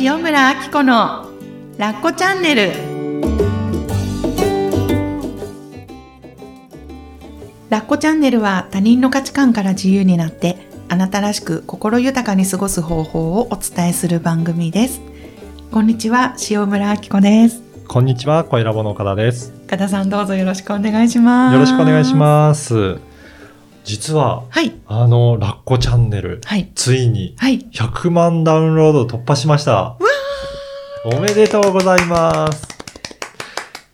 塩村あき子のラッコチャンネルラッコチャンネルは他人の価値観から自由になってあなたらしく心豊かに過ごす方法をお伝えする番組ですこんにちは塩村あき子ですこんにちは、声ラボの岡田です。岡田さんどうぞよろしくお願いしますよろしくお願いします。実は、はいあの、ラッコチャンネル、はいついにはい100万ダウンロード突破しました。おめでとうございます。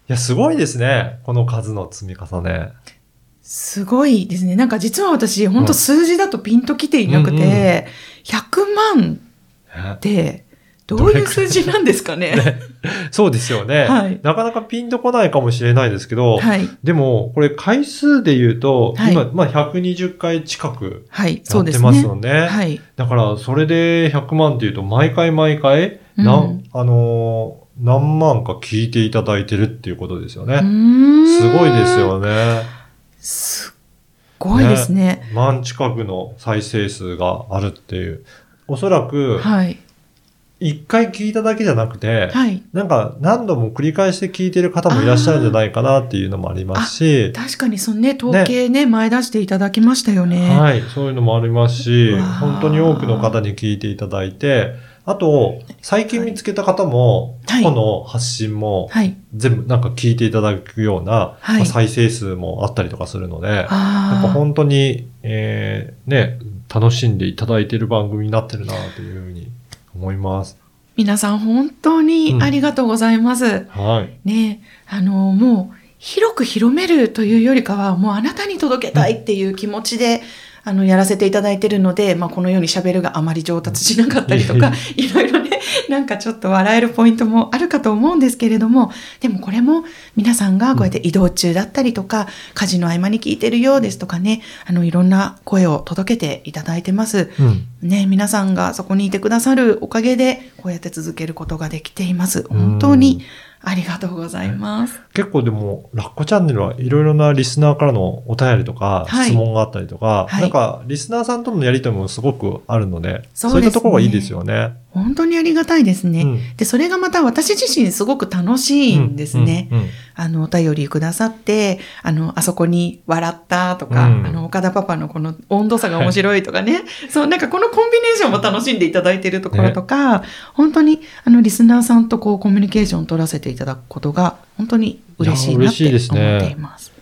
いや、すごいですね。この数の積み重ね。すごいですね。なんか実は私、本当数字だとピンときていなくて、うんうん100万ねって、どういう数字なんですかね？そうですよね、はいなかなかピンとこないかもしれないですけど、はい。でも、これ回数で言うと、はい今、まあ、120回近くはい。そやって。ますよね。はい。だから、それで100万っていうと、毎回毎回、うんなん、あのー何万か聞いていただいてるっていうことですようね。すごいです。よね。すっごいですね。万近くの再生数があるっていう。おそらく、はい。一回聞いただけじゃなくて、はい。なんか何度も繰り返して聞いてる方もいらっしゃるんじゃないかなっていうのもありますし、確かにそのね、統計ね、前出していただきましたよね。はい、そういうのもありますし本当に多くの方に聞いていただいて、あと、最近見つけた方も、はい過去の発信もはい。全部なんか聞いていただくような、はいまあ再生数もあったりとかするので、やっぱああ。本当に、えーね、楽しんでいただいている番組になってるなというふうに思います。皆さん本当にありがとうございます。はい。ねあのもう広く広めるというよりかはもうあなたに届けたいっていう気持ちで、あのやらせていただいてるので、まあ、このように喋るがあまり上達しなかったりとか、いろいろねなんかちょっと笑えるポイントもあるかと思うんですけれどもでもこれも皆さんがこうやって移動中だったりとか、家事の合間に聞いてるようですとかねあのいろんな声を届けていただいてます。うん。ね、皆さんがそこにいてくださるおかげで、こうやって続けることができています。本当にありがとうございます。結構でも、ラッコチャンネルはいろいろなリスナーからのお便りとか、はい質問があったりとか、はいなんか、リスナーさんとのやりとりもすごくあるので、そうねそういったところがいいですよね。本当にありがたいですね。うん。で、それがまた私自身すごく楽しいんですね。うんうんうん。あの、お便りくださって、あの、あそこに笑ったとか、うん。あの、岡田パパのこの温度差が面白いとかね、そう、なんかこのコンビネーションも楽しんでいただいているところとか、本当に、あの、リスナーさんとこう、コミュニケーションを取らせていただくことが、本当に嬉しいなって思っています。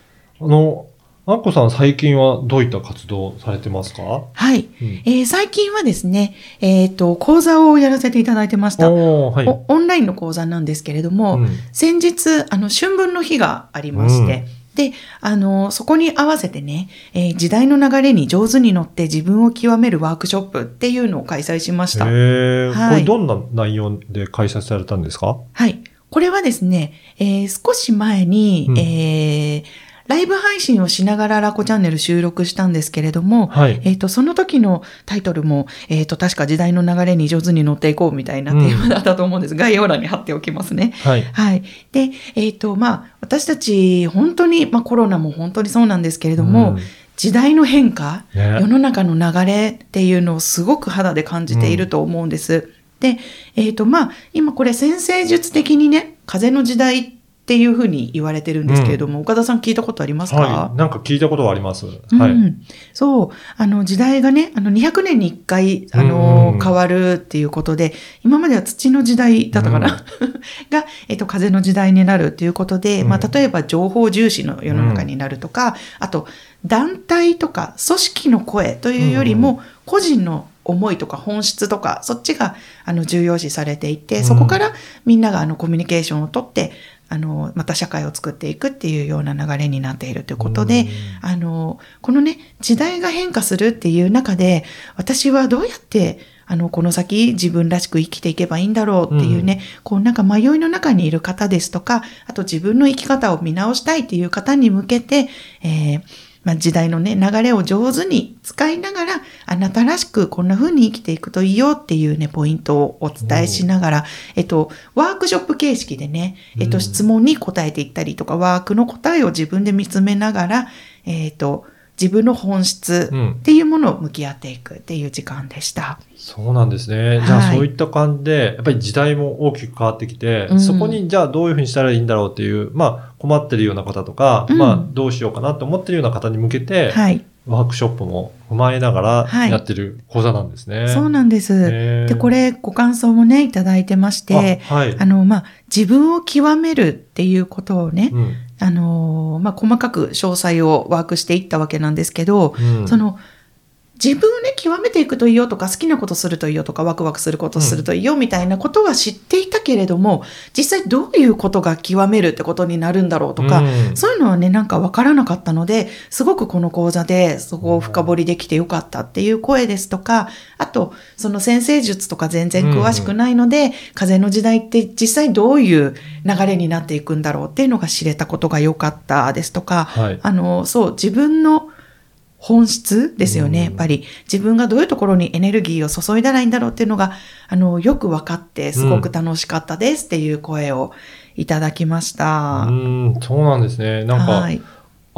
あの、あっこさん最近はどういった活動されてますか？はい。うんえー最近はですね、えっ、と、講座をやらせていただいてました。はい。おオンラインの講座なんですけれども、うん先日、あの、春分の日がありまして、で、あの、そこに合わせてね、えー時代の流れに上手に乗って自分を極めるワークショップっていうのを開催しました。へえ、はいこれどんな内容で開催されたんですか？はい。これはですね、えー少し前に、うんえーライブ配信をしながらラコチャンネル収録したんですけれども、はい。えっ、と、その時のタイトルも、えっ、と、確か時代の流れに上手に乗っていこうみたいなテーマだったと思うんです。概要欄に貼っておきますね。はい。はい。で、えっ、と、まあ、私たち、本当に、まあ、コロナも本当にそうなんですけれども、うん時代の変化、ね世の中の流れっていうのをすごく肌で感じていると思うんです。で、えっ、と、まあ、今これ先生術的にね、風の時代っていうふうに言われてるんですけれども、岡田さん聞いたことありますか、はい。なんか聞いたことはあります。うん。はい。そう。あの、時代がね、あの、200年に1回、あうんの、うん。変わるっていうことで、今までは土の時代だったかな、が、えっと、風の時代になるっていうことで、うん。まあ、例えば情報重視の世の中になるとか、あと、団体とか組織の声というよりうんも、個人の思いとか本質とか、そっちが、あの、重要視されていて、うん。そこからみんなが、あの、コミュニケーションをとって、あの、また社会を作っていくっていうような流れになっているということで、あの、このね、時代が変化するっていう中で、私はどうやって、あの、この先自分らしく生きていけばいいんだろうっていうね、こうなんか迷いの中にいる方ですとか、あと自分の生き方を見直したいっていう方に向けて、えーまあ、時代のね、流れを上手に使いながら、あなたらしくこんな風に生きていくといいよっていうね、ポイントをお伝えしながら、えっと、ワークショップ形式でね、えっと、うん質問に答えていったりとか、ワークの答えを自分で見つめながら、えっと、自分の本質うんっていうものを向き合っていくっていう時間でした。そうなんですね。じゃあはいそういった感じで、やっぱり時代も大きく変わってきて、うんそこにじゃあどういうふうにしたらいいんだろうっていう、まあ困ってるような方とか、うんまあどうしようかなって思ってるような方に向けて、はい。ワークショップも踏まえながらはいやってる講座なんですね。そうなんです。で、これご感想もね、いただいてまして、あはい。あの、まあ、自分を極めるっていうことをね、うんあの、まあ、細かく詳細をワークしていったわけなんですけど、うん。その、自分をね、極めていくといいよとか、好きなことするといいよとか、ワクワクすることするといいよみたいなことは知っていたけれども、実際どういうことが極めるってことになるんだろうとか、うんそういうのはね、なんかわからなかったので、すごくこの講座でそこを深掘りできてよかったっていう声ですとか、あと、その先生術とか全然詳しくないので、風の時代って実際どういう流れになっていくんだろうっていうのが知れたことが良かったですとか、はい。あの、そう、自分の本質ですよね。うんやっぱり自分がどういうところにエネルギーを注いだらいいんだろうっていうのが、あの、よく分かって、すごく楽しかったですっていう声をいただきました。うん、そうなんですね。なんか、はい。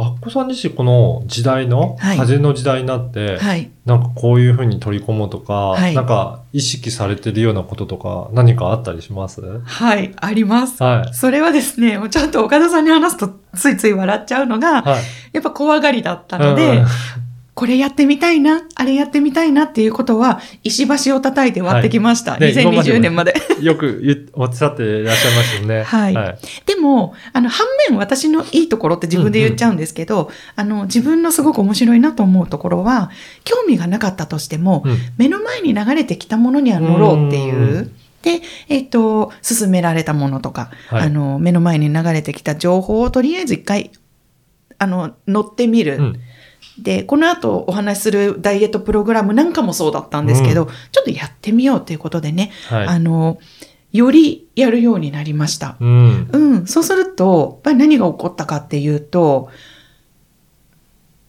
あっこさん自身この時代の、はい風の時代になって、はい。なんかこういうふうに取り込もうとか、はいなんか意識されてるようなこととか何かあったりします？はい、あります。はい。それはですね、もうちゃんと岡田さんに話すとついつい笑っちゃうのが、はい。やっぱ怖がりだったので、うんこれやってみたいな、あれやってみたいなっていうことは、石橋を叩いて割ってきました。はいね今までも2020年まで。よくおっしゃっていらっしゃいますよね。はいはい。でも、あの、反面私のいいところって自分で言っちゃうんですけど、あの、自分のすごく面白いなと思うところは、興味がなかったとしても、うん目の前に流れてきたものには乗ろうっていうう。で、えっ、と、進められたものとか、はいあの、目の前に流れてきた情報をとりあえず一回、あの、乗ってみる。うんで、この後お話しするダイエットプログラムなんかもそうだったんですけど、ちょっとやってみようっていうことでね、はい。あの、よりやるようになりました。うん。うん、そうすると、やっぱり何が起こったかっていうと、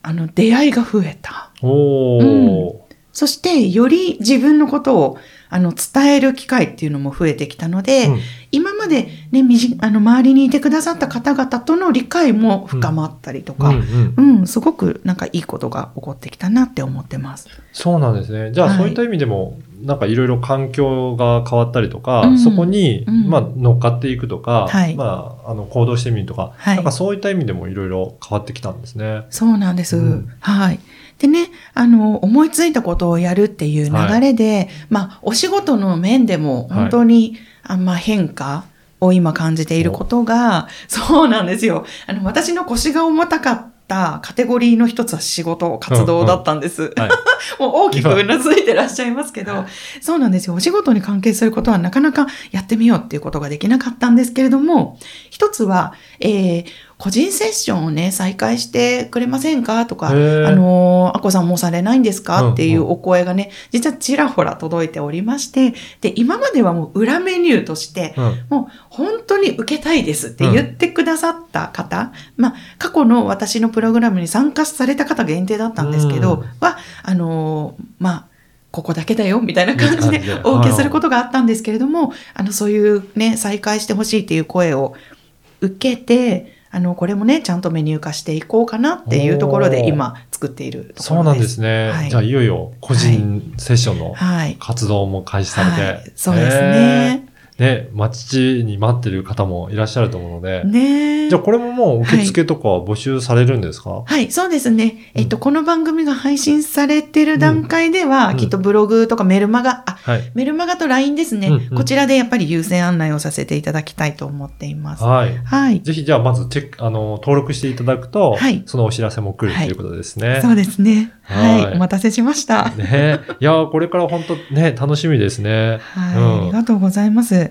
あの、出会いが増えた。おー。そして、より自分のことを、あの、伝える機会っていうのも増えてきたので、うん今までね、みじ、あの、周りにいてくださった方々との理解も深まったりとか、うんう、うんんすごくなんかいいことが起こってきたなって思ってます。そうなんですね。じゃあ、はいそういった意味でも、なんかいろいろ環境が変わったりとか、うんそこに、うんまあ、乗っかっていくとか、はいまあ、あの、行動してみるとか、はいなんかそういった意味でもいろいろ変わってきたんですね。そうなんです。うんはい。でね、あの、思いついたことをやるっていう流れで、まあ、お仕事の面でも本当に、あんま変化を今感じていることが、そうなんですよ。あの、私の腰が重たかったカテゴリーの一つは仕事、活動だったんです。はい。もう大きくうなずいてらっしゃいますけど、そうなんですよ。お仕事に関係することはなかなかやってみようっていうことができなかったんですけれども、一つは、えー、個人セッションをね、再開してくれませんか？とか、あのー、あこさんもうされないんですうんかっていうお声がね、実はちらほら届いておりまして、で、今まではもう裏メニューとして、うん。もう本当に受けたいですって言ってくださった方、まあ過去の私のプログラムに参加された方限定だったんですけど、うんは、あのーまあ、ここだけだよみたいな感じでお受けすることがあったんですけれども、あの、そういうね、再開してほしいっていう声を受けて、あの、これもね、ちゃんとメニュー化していこうかなっていうところで今作っているところです。そうなんですね。はいじゃあ、いよいよ個人セッションのはい。活動も開始されて。はい、そうですね。ね、待ちに待ってる方もいらっしゃると思うので。ねえじゃあ、これももう受付とかは募集されるんですか、はい、そうですね。えっと、この番組が配信されてる段階では、うんきっとブログとかメルマガ、あ、はい。メルマガと LINE ですね、うんうんこちらでやっぱり優先案内をさせていただきたいと思っています。はい。はい。ぜひ、じゃあ、まずチェック、あの、登録していただくと、はいそのお知らせも来るということですね。そうですね。はい。はいお待たせしました。ねいやーこれから本当ね、楽しみですね。はい、うんありがとうございます。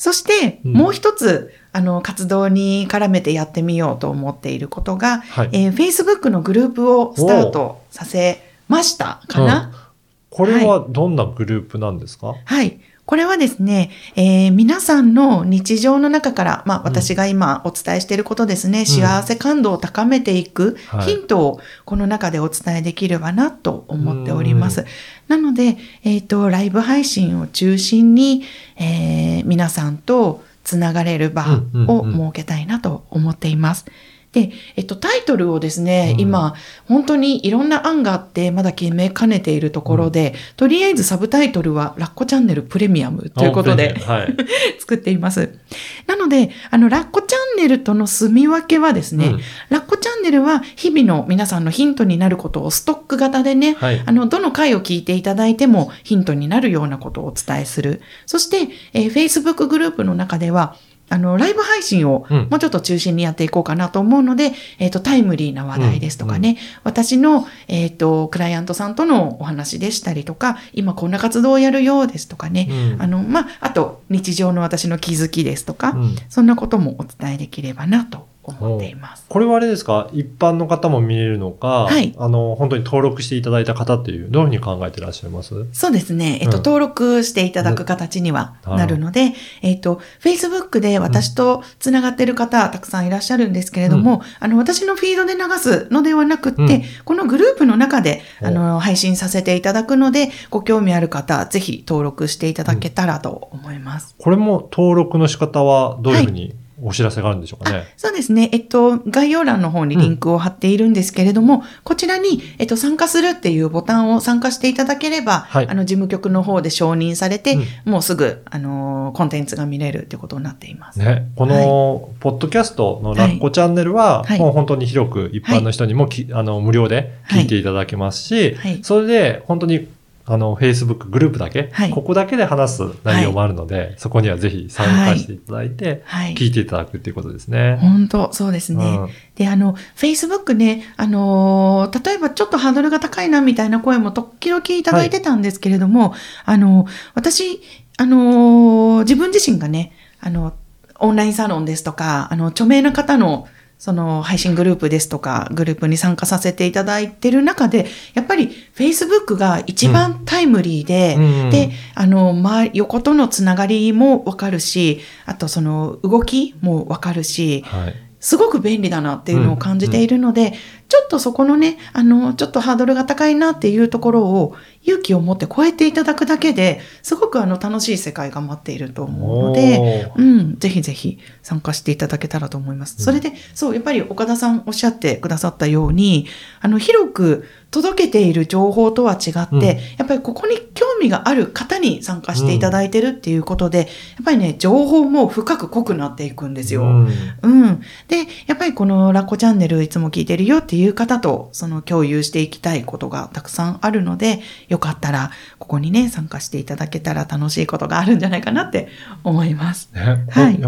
そして、うん。もう一つ、あの、活動に絡めてやってみようと思っていることが、はい。えー Facebook のグループをスタートさせましたかな、これはどんなグループなんですか、はい。これはですね、えー皆さんの日常の中から、まあ私が今お伝えしていることですね、幸せ感度を高めていくはい。ヒントをこの中でお伝えできればなと思っております。なので、えっ、と、ライブ配信を中心に、えー皆さんとつながれる場をうんうんうん設けたいなと思っています。で、えっと、タイトルをですね、うん今、本当にいろんな案があって、まだ決めかねているところで、とりあえずサブタイトルは、ラッコチャンネルプレミアムということで、はい。作っています。なので、あの、ラッコチャンネルとの住み分けはですね、うんラッコチャンネルは日々の皆さんのヒントになることをストック型でね、はいあの、どの回を聞いていただいてもヒントになるようなことをお伝えする。そして、えー Facebook グループの中では、あの、ライブ配信をうん。もうちょっと中心にやっていこうかなと思うので、えっ、と、タイムリーな話題ですとかね、私の、えっ、と、クライアントさんとのお話でしたりとか、今こんな活動をやるようですとかね、うん。あの、まあ、あと、日常の私の気づきですとか、うん。そんなこともお伝えできればなと思っています。これはあれですか？一般の方も見れるのか、はい。あの、本当に登録していただいた方っていう、どういうふうに考えてらっしゃいます？そうですね。えっと、うん登録していただく形にはうんなるので、えっと、Facebook で私とつながっている方、たくさんいらっしゃるんですけれども、あの、私のフィードで流すのではなくって、うん。このグループの中で、お。あの、配信させていただくので、ご興味ある方、ぜひ登録していただけたらと思います。これも登録の仕方はどういうふうに？お知らせがあるんでしょうかね。そうですね。えっと、概要欄の方にリンクを貼っているんですけれども、こちらに、えっと、参加するっていうボタンを参加していただければ、はい。あの、事務局の方で承認されて、うん。もうすぐ、あのーコンテンツが見れるってことになっています。ね、この、ポッドキャストのラッコチャンネルは、はい。もう本当に広く一般の人にもき、あの、無料で聞いていただけますし、はい。それで本当に、あの、Facebook グループだけ、はいここだけで話す内容もあるので、そこにはぜひ参加していただいて、はい。聞いていただくっていうことですね。本当そうですね。うんで、あの、Facebook ね、あのー例えばちょっとハードルが高いなみたいな声も時々いただいてたんですけれども、あの、私、あのー自分自身がね、あの、オンラインサロンですとか、あの、著名な方の、その配信グループですとか、グループに参加させていただいてる中で、やっぱり Facebook が一番タイムリーで、うんで、あの、ま、横とのつながりもわかるし、あとその動きもわかるし、はい。すごく便利だなっていうのを感じているので、ちょっとそこのね、あの、ちょっとハードルが高いなっていうところを勇気を持って超えていただくだけで、すごくあの楽しい世界が待っていると思うので、うん、ぜひぜひ参加していただけたらと思います。それで、そう、やっぱり岡田さんおっしゃってくださったように、あの、広く届けている情報とは違って、うんやっぱりここに興味がある方に参加していただいてるっていうことで、やっぱりね、情報も深く濃くなっていくんですよ。うんうん。で、やっぱりこのラッコチャンネルいつも聞いてるよっていう方と、その共有していきたいことがたくさんあるので、よかったら、ここにね、参加していただけたら楽しいことがあるんじゃないかなって思います。ね、はい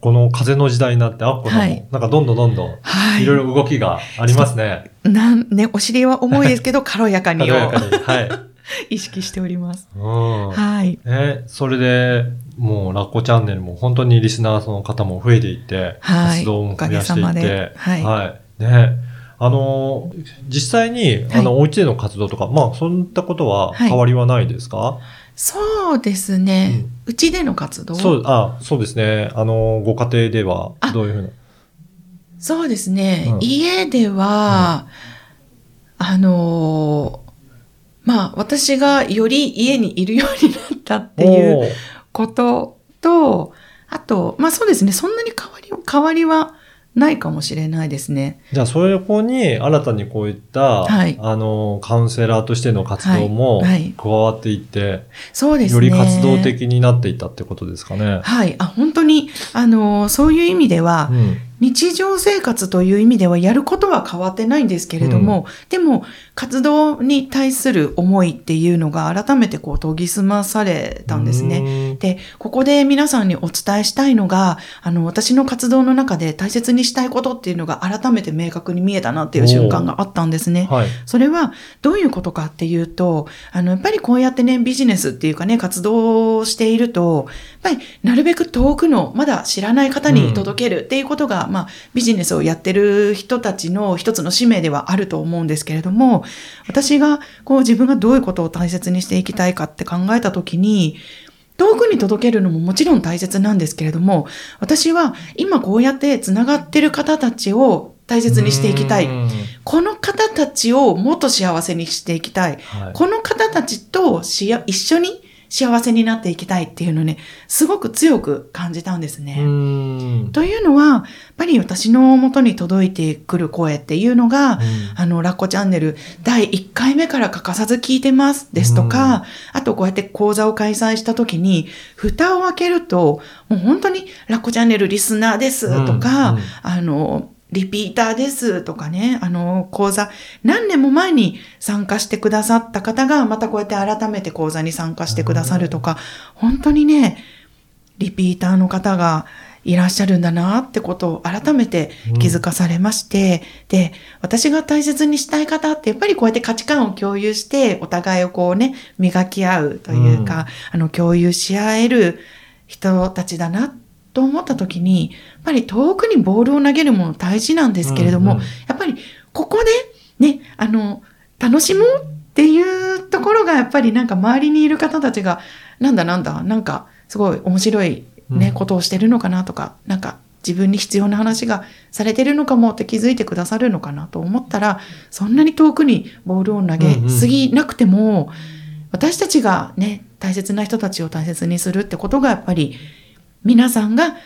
この風の時代になって、あっこさんも、はいなんかどんどんどんどん、はいいろいろ動きがありますね。なんね、お尻は重いですけど、軽やかにを軽やかに。はい。意識しております。うん。はい。ね、それで、もう、ラッコチャンネルも本当にリスナーの方も増えていって、はい活動も増やしていってで、はいね。あの、実際に、あの、はいお家での活動とか、まあ、そういったことははい。変わりはないですか、そうですね。うち、での活動？そう、あ、そうですね。あの、ご家庭ではあ、どういうふうな？そうですね。うん。家では、あのーまあ、私がより家にいるようになったっていうことと、あと、まあそうですね、そんなに変わり、変わりはないかもしれないですね。じゃあ、それこに新たにこういった、はいあの、カウンセラーとしての活動もはいはい加わっていって、そうですね。より活動的になっていったってことですかね。はい。あ、本当に、あのーそういう意味では、うん。日常生活という意味ではやることは変わってないんですけれども、でも活動に対する思いっていうのが改めてこう研ぎ澄まされたんですね。ね。で、ここで皆さんにお伝えしたいのが、あの、私の活動の中で大切にしたいことっていうのが改めて明確に見えたなっていう瞬間があったんですね。はい。それはどういうことかっていうと、あの、やっぱりこうやってね、ビジネスっていうかね、活動をしていると、やっぱりなるべく遠くの、まだ知らない方に届けるっていうことが、まあ、ビジネスをやってる人たちの一つの使命ではあると思うんですけれども、私が、こう自分がどういうことを大切にしていきたいかって考えたときに、遠くに届けるのももちろん大切なんですけれども、私は今こうやって繋がってる方たちを大切にしていきたい。うんこの方たちをもっと幸せにしていきたい。はいこの方たちとしや一緒に幸せになっていきたいっていうのをね、すごく強く感じたんですね。というのは、やっぱり私の元に届いてくる声っていうのが、あの、ラッコチャンネル第1回目から欠かさず聞いてますですとか、あとこうやって講座を開催した時に、蓋を開けると、もう本当にラッコチャンネルリスナーですとか、うん。うん。あの、リピーターですとかね、あの、講座、何年も前に参加してくださった方が、またこうやって改めて講座に参加してくださるとか、本当にね、リピーターの方がいらっしゃるんだなってことを改めて気づかされまして、で、私が大切にしたい方ってやっぱりこうやって価値観を共有して、お互いをこうね、磨き合うというか、あの、共有し合える人たちだなと思った時に、やっぱり遠くにボールを投げるもの大事なんですけれども、うんうん。やっぱりここでね、あの、楽しもうっていうところがやっぱりなんか周りにいる方たちが、なんだなんだ、なんかすごい面白いね、うん。ことをしてるのかなとか、なんか自分に必要な話がされてるのかもって気づいてくださるのかなと思ったら、そんなに遠くにボールを投げすぎなくても、私たちがね、大切な人たちを大切にするってことがやっぱり皆さんが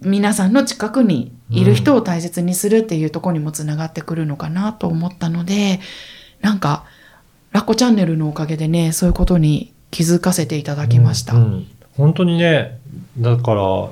皆さんの近くにいる人を大切にするっていうところにもつながってくるのかなと思ったので、なんか、ラッコチャンネルのおかげでね、そういうことに気づかせていただきました。うんうん本当にね、だから、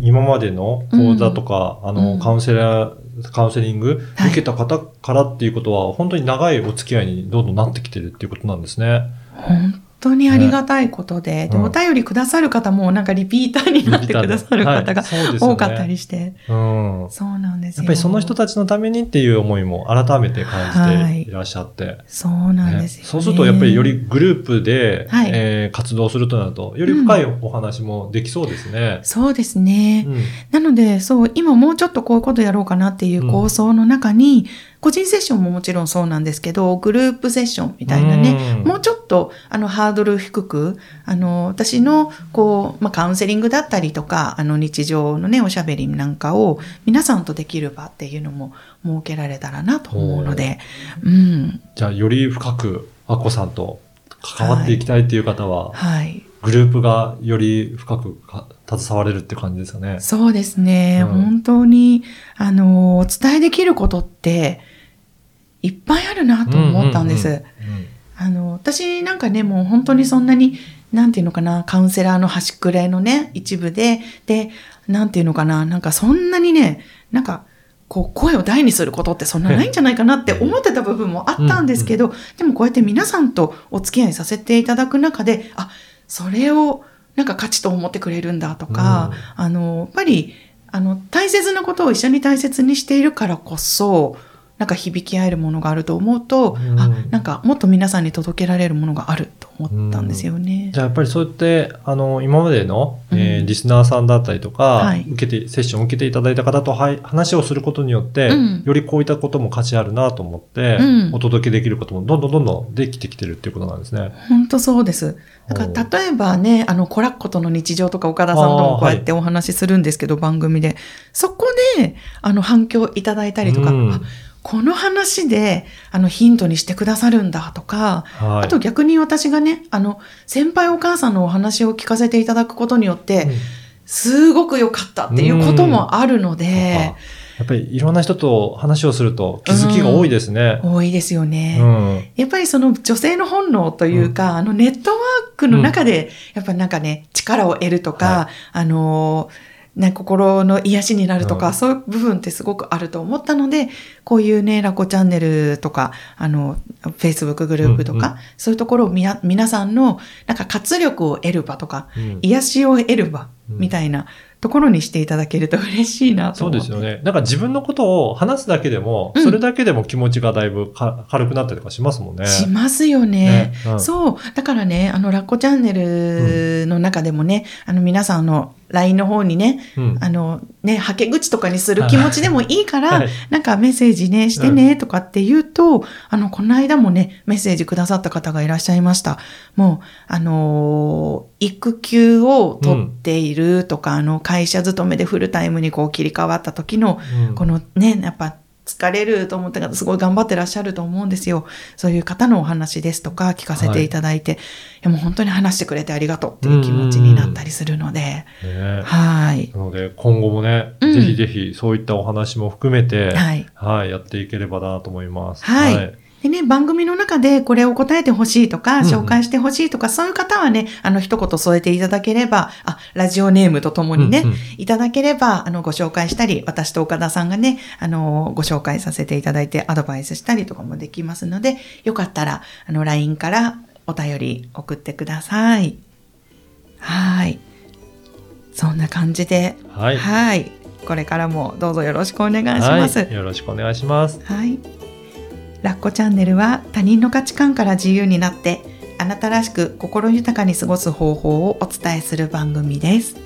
今までの講座とか、あうの、んカウンセラー、カウンセリングはい受けた方からっていうことは、本当に長いお付き合いにどんどんなってきてるっていうことなんですね。本当にありがたいことで、で、うん。お便りくださる方もなんかリピーターになってくださる方が多かったりして、うん。そうなんですよ。やっぱりその人たちのためにっていう思いも改めて感じていらっしゃって。そうなんねですよ、ね。そうするとやっぱりよりグループで、はい。えー活動するとなると、より深いお話もできそうですね。そうですね。うん。なので、そう、今もうちょっとこういうことやろうかなっていう構想の中に、個人セッションももちろんそうなんですけど、グループセッションみたいなね、うんもうちょっと、あの、ハードル低く、あの、私の、こう、まあ、カウンセリングだったりとか、あの、日常のね、おしゃべりなんかを、皆さんとできる場っていうのも設けられたらなと思うので、うん。じゃあ、より深く、アッコさんと関わっていきたいっていう方は、はい。グループがより深くか携われるって感じですかね。そうですね。うん本当に、あの、お伝えできることって、いっぱいあるなと思ったんです。うんうんあの、私なんかね、もう本当にそんなに、なんていうのかな、カウンセラーの端くれのね、一部で、で、なんていうのかな、なんかそんなにね、なんか、こう、声を大にすることってそんなないんじゃないかなって思ってた部分もあったんですけど、でもこうやって皆さんとお付き合いさせていただく中で、あ、それをなんか価値と思ってくれるんだとか、あの、やっぱり、あの、大切なことを一緒に大切にしているからこそ、なんか響き合えるものがあると思うと、うん。あ、なんかもっと皆さんに届けられるものがあると思ったんですよね。じゃあやっぱりそうやって、あの、今までの、えーうんリスナーさんだったりとか、はい。受けて、セッションを受けていただいた方と、はい、話をすることによって、うん。よりこういったことも価値あるなと思って、うん。お届けできることもどんどんどんどんできてきてるっていうことなんですね。本当そうです。だから例えばね、あの、コラッコとの日常とか岡田さんともこうやってお話しするんですけど、番組で。そこで、あの、反響いただいたりとか、うん。あこの話で、あの、ヒントにしてくださるんだとか、はい。あと逆に私がね、あの、先輩お母さんのお話を聞かせていただくことによって、うんすごく良かったっていうこともあるので、やっぱりいろんな人と話をすると気づきが多いですね。多いですよね。うん。やっぱりその女性の本能というか、あのネットワークの中で、やっぱりなんかね、力を得るとか、はあのー、ね、心の癒しになるとか、うん。そういう部分ってすごくあると思ったので、こういうね、ラコチャンネルとか、あの、Facebook グループとか、うんうん。そういうところをみや皆さんの、なんか活力を得る場とか、うん。癒しを得る場、うんみたいなところにしていただけると嬉しいなとそう。ですよね。なんか自分のことを話すだけでも、うんそれだけでも気持ちがだいぶか軽くなったりとかしますもんね。しますよね。ねうんそう。だからね、あの、ラッコチャンネルの中でもね、あの、皆さんの LINE の方にね、うんあの、ね、はけ口とかにする気持ちでもいいから、はいなんかメッセージね、してね、とかって言うと、あの、この間もね、メッセージくださった方がいらっしゃいました。もう、あのー育休を取っているとか、あの、会社勤めでフルタイムにこう切り替わった時の、うんこのね、やっぱ疲れると思った方すごい頑張ってらっしゃると思うんですよ。そういう方のお話ですとか聞かせていただいて、い、やもう本当に話してくれてありがとうっていう気持ちになったりするので、ねはい。なので、今後もね、うんぜひぜひそういったお話も含めて、はい。はい、やっていければなと思います。はいでね、番組の中でこれを答えてほしいとか、うんうん紹介してほしいとか、そういう方はね、あの、一言添えていただければ、あ、ラジオネームとともにね、うんうんいただければ、あの、ご紹介したり、私と岡田さんがね、あの、ご紹介させていただいて、アドバイスしたりとかもできますので、よかったら、あの、LINE からお便り送ってください。はい。そんな感じで、はい。はい。これからもどうぞよろしくお願いします。はいよろしくお願いします。はい。ラッコチャンネルは他人の価値観から自由になってあなたらしく心豊かに過ごす方法をお伝えする番組です。